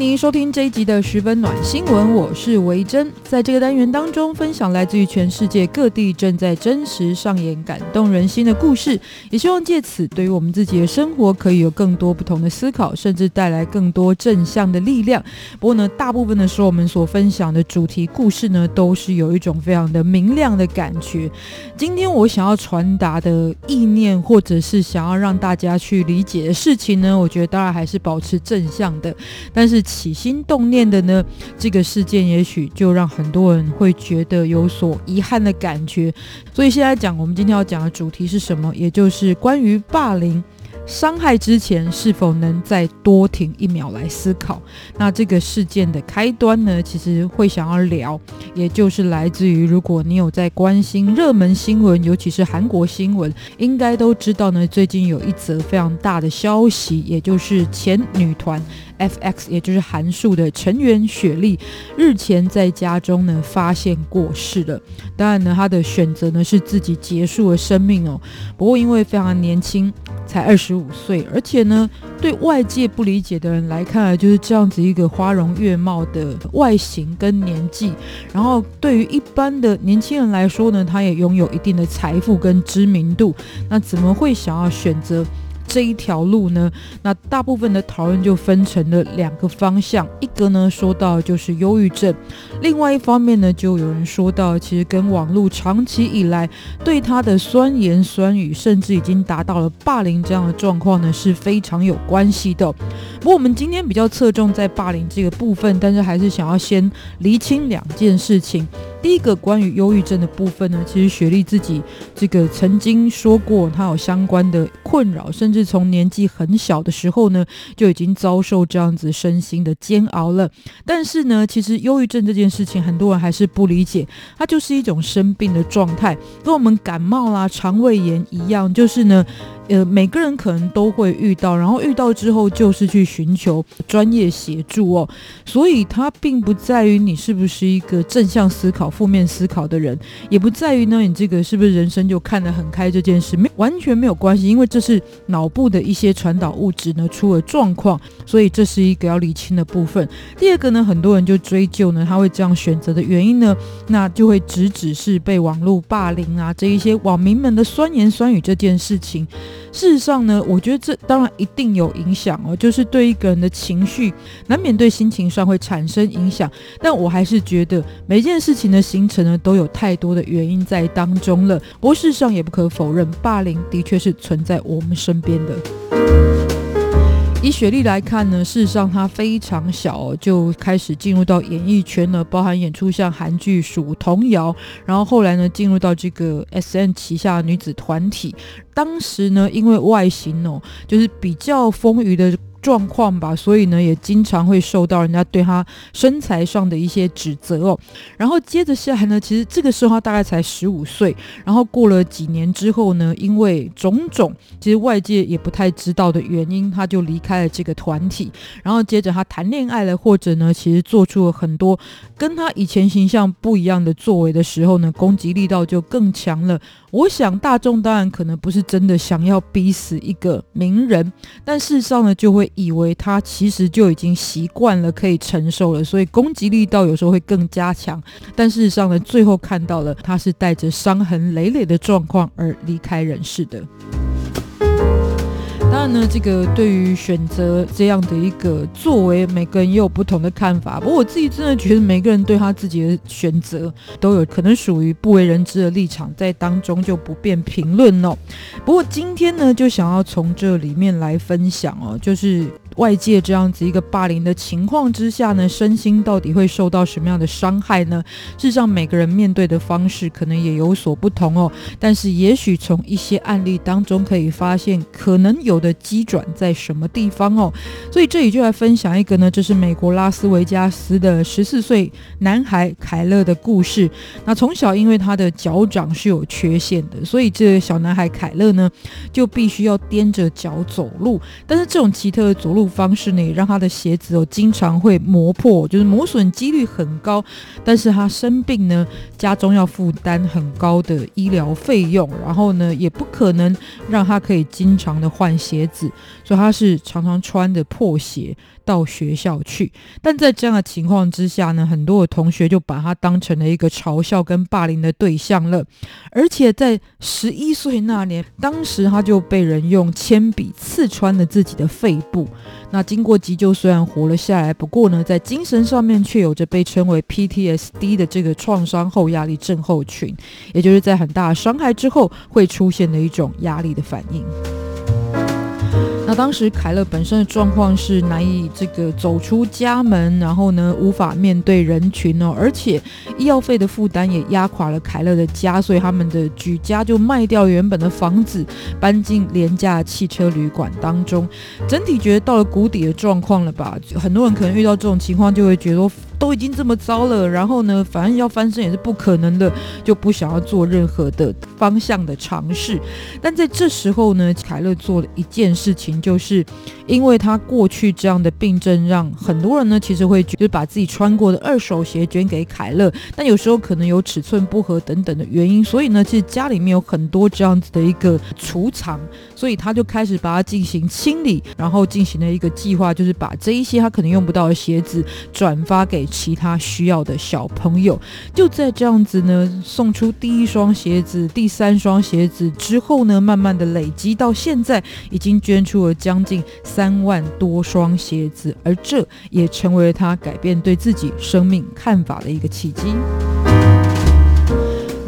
您收听这一集的十分暖新闻，我是维珍。在这个单元当中，分享来自于全世界各地正在真实上演感动人心的故事，也希望借此对于我们自己的生活可以有更多不同的思考，甚至带来更多正向的力量。不过呢，大部分的时候我们所分享的主题故事呢，都是有一种非常的明亮的感觉。今天我想要传达的意念，或者是想要让大家去理解的事情呢，我觉得当然还是保持正向的，但是。起心动念的呢，这个事件也许就让很多人会觉得有所遗憾的感觉。所以现在讲，我们今天要讲的主题是什么？也就是关于霸凌。伤害之前是否能再多停一秒来思考？那这个事件的开端呢，其实会想要聊，也就是来自于如果你有在关心热门新闻，尤其是韩国新闻，应该都知道呢，最近有一则非常大的消息，也就是前女团 F.X，也就是韩束的成员雪莉，日前在家中呢发现过世了。当然呢，她的选择呢是自己结束了生命哦。不过因为非常年轻。才二十五岁，而且呢，对外界不理解的人来看，就是这样子一个花容月貌的外形跟年纪。然后对于一般的年轻人来说呢，他也拥有一定的财富跟知名度。那怎么会想要选择这一条路呢，那大部分的讨论就分成了两个方向，一个呢说到就是忧郁症，另外一方面呢就有人说到，其实跟网络长期以来对他的酸言酸语，甚至已经达到了霸凌这样的状况呢是非常有关系的。不过我们今天比较侧重在霸凌这个部分，但是还是想要先厘清两件事情。第一个关于忧郁症的部分呢，其实雪莉自己这个曾经说过，她有相关的困扰，甚至从年纪很小的时候呢，就已经遭受这样子身心的煎熬了。但是呢，其实忧郁症这件事情，很多人还是不理解，它就是一种生病的状态，跟我们感冒啦、肠胃炎一样，就是呢。呃，每个人可能都会遇到，然后遇到之后就是去寻求专业协助哦。所以它并不在于你是不是一个正向思考、负面思考的人，也不在于呢你这个是不是人生就看得很开这件事，没完全没有关系，因为这是脑部的一些传导物质呢出了状况，所以这是一个要理清的部分。第二个呢，很多人就追究呢他会这样选择的原因呢，那就会直指是被网络霸凌啊这一些网民们的酸言酸语这件事情。事实上呢，我觉得这当然一定有影响哦，就是对一个人的情绪，难免对心情上会产生影响。但我还是觉得每件事情的形成呢，都有太多的原因在当中了。不过事实上也不可否认，霸凌的确是存在我们身边的。以雪莉来看呢，事实上她非常小，就开始进入到演艺圈了，包含演出像韩剧《数童谣》，然后后来呢进入到这个 S N 旗下女子团体。当时呢，因为外形哦，就是比较丰腴的。状况吧，所以呢，也经常会受到人家对他身材上的一些指责哦。然后接着下来呢，其实这个时候他大概才十五岁。然后过了几年之后呢，因为种种其实外界也不太知道的原因，他就离开了这个团体。然后接着他谈恋爱了，或者呢，其实做出了很多跟他以前形象不一样的作为的时候呢，攻击力道就更强了。我想大众当然可能不是真的想要逼死一个名人，但事实上呢，就会。以为他其实就已经习惯了，可以承受了，所以攻击力道有时候会更加强。但事实上呢，最后看到了他是带着伤痕累累的状况而离开人世的。当然呢，这个对于选择这样的一个作为，每个人也有不同的看法。不过我自己真的觉得，每个人对他自己的选择都有可能属于不为人知的立场，在当中就不便评论哦。不过今天呢，就想要从这里面来分享哦，就是。外界这样子一个霸凌的情况之下呢，身心到底会受到什么样的伤害呢？事实上，每个人面对的方式可能也有所不同哦。但是，也许从一些案例当中可以发现，可能有的机转在什么地方哦。所以这里就来分享一个呢，这是美国拉斯维加斯的十四岁男孩凯勒的故事。那从小因为他的脚掌是有缺陷的，所以这个小男孩凯勒呢，就必须要踮着脚走路。但是这种奇特的走路方式呢，让他的鞋子哦经常会磨破，就是磨损几率很高。但是他生病呢，家中要负担很高的医疗费用，然后呢，也不可能让他可以经常的换鞋子，所以他是常常穿着破鞋到学校去。但在这样的情况之下呢，很多的同学就把他当成了一个嘲笑跟霸凌的对象了。而且在十一岁那年，当时他就被人用铅笔刺穿了自己的肺部。那经过急救，虽然活了下来，不过呢，在精神上面却有着被称为 PTSD 的这个创伤后压力症候群，也就是在很大伤害之后会出现的一种压力的反应。那当时凯勒本身的状况是难以这个走出家门，然后呢，无法面对人群哦，而且医药费的负担也压垮了凯勒的家，所以他们的举家就卖掉原本的房子，搬进廉价汽车旅馆当中，整体觉得到了谷底的状况了吧？很多人可能遇到这种情况就会觉得。都已经这么糟了，然后呢，反正要翻身也是不可能的，就不想要做任何的方向的尝试。但在这时候呢，凯勒做了一件事情，就是因为他过去这样的病症，让很多人呢其实会就是把自己穿过的二手鞋捐给凯勒，但有时候可能有尺寸不合等等的原因，所以呢，其实家里面有很多这样子的一个储藏，所以他就开始把它进行清理，然后进行了一个计划，就是把这一些他可能用不到的鞋子转发给。其他需要的小朋友，就在这样子呢，送出第一双鞋子、第三双鞋子之后呢，慢慢的累积到现在，已经捐出了将近三万多双鞋子，而这也成为了他改变对自己生命看法的一个契机。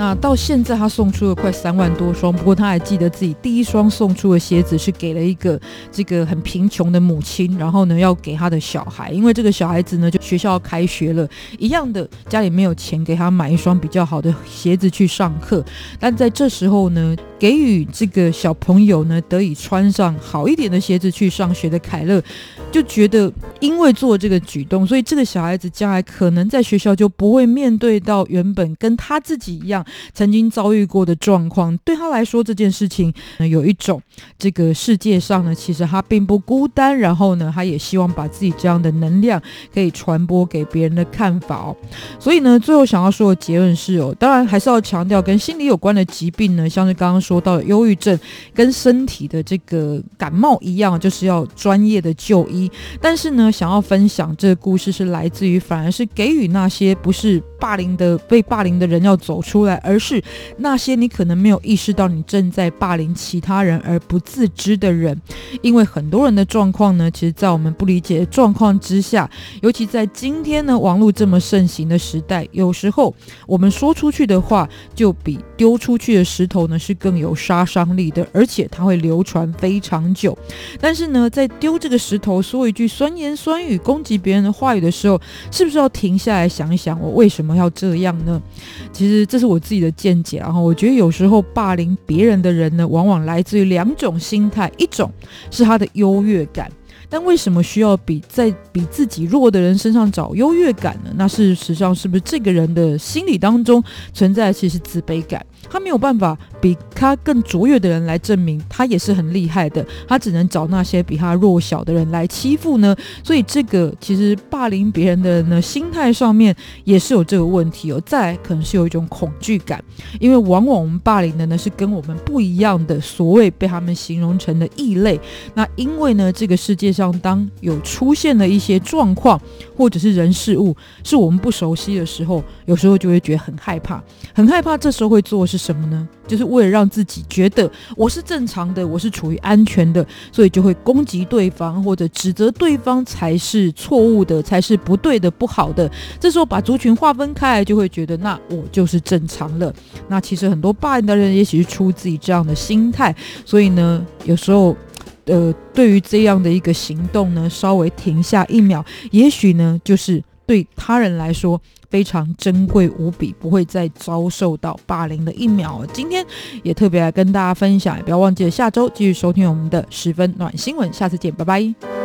那到现在，他送出了快三万多双。不过他还记得自己第一双送出的鞋子是给了一个这个很贫穷的母亲，然后呢要给他的小孩，因为这个小孩子呢就学校要开学了，一样的家里没有钱给他买一双比较好的鞋子去上课。但在这时候呢，给予这个小朋友呢得以穿上好一点的鞋子去上学的凯勒，就觉得因为做这个举动，所以这个小孩子将来可能在学校就不会面对到原本跟他自己一样。曾经遭遇过的状况，对他来说这件事情，呃，有一种这个世界上呢，其实他并不孤单。然后呢，他也希望把自己这样的能量可以传播给别人的看法哦。所以呢，最后想要说的结论是哦，当然还是要强调跟心理有关的疾病呢，像是刚刚说到的忧郁症，跟身体的这个感冒一样，就是要专业的就医。但是呢，想要分享这个故事是来自于，反而是给予那些不是霸凌的被霸凌的人要走出来。而是那些你可能没有意识到你正在霸凌其他人而不自知的人，因为很多人的状况呢，其实，在我们不理解的状况之下，尤其在今天呢，网络这么盛行的时代，有时候我们说出去的话，就比丢出去的石头呢是更有杀伤力的，而且它会流传非常久。但是呢，在丢这个石头，说一句酸言酸语攻击别人的话语的时候，是不是要停下来想一想，我为什么要这样呢？其实这是我自己的见解，然后我觉得有时候霸凌别人的人呢，往往来自于两种心态，一种是他的优越感，但为什么需要比在比自己弱的人身上找优越感呢？那事实上是不是这个人的心理当中存在其实自卑感？他没有办法比他更卓越的人来证明他也是很厉害的，他只能找那些比他弱小的人来欺负呢。所以这个其实霸凌别人的人呢，心态上面也是有这个问题哦。再来可能是有一种恐惧感，因为往往我们霸凌的呢是跟我们不一样的，所谓被他们形容成的异类。那因为呢，这个世界上当有出现了一些状况或者是人事物是我们不熟悉的时候，有时候就会觉得很害怕，很害怕。这时候会做是什么呢？就是为了让自己觉得我是正常的，我是处于安全的，所以就会攻击对方或者指责对方才是错误的，才是不对的、不好的。这时候把族群划分开来，就会觉得那我就是正常了。那其实很多霸凌的人也许是出自于这样的心态，所以呢，有时候呃，对于这样的一个行动呢，稍微停下一秒，也许呢，就是对他人来说非常珍贵无比，不会再遭受到霸凌的一秒。今天也特别来跟大家分享，也不要忘记了下周继续收听我们的十分暖新闻，下次见，拜拜。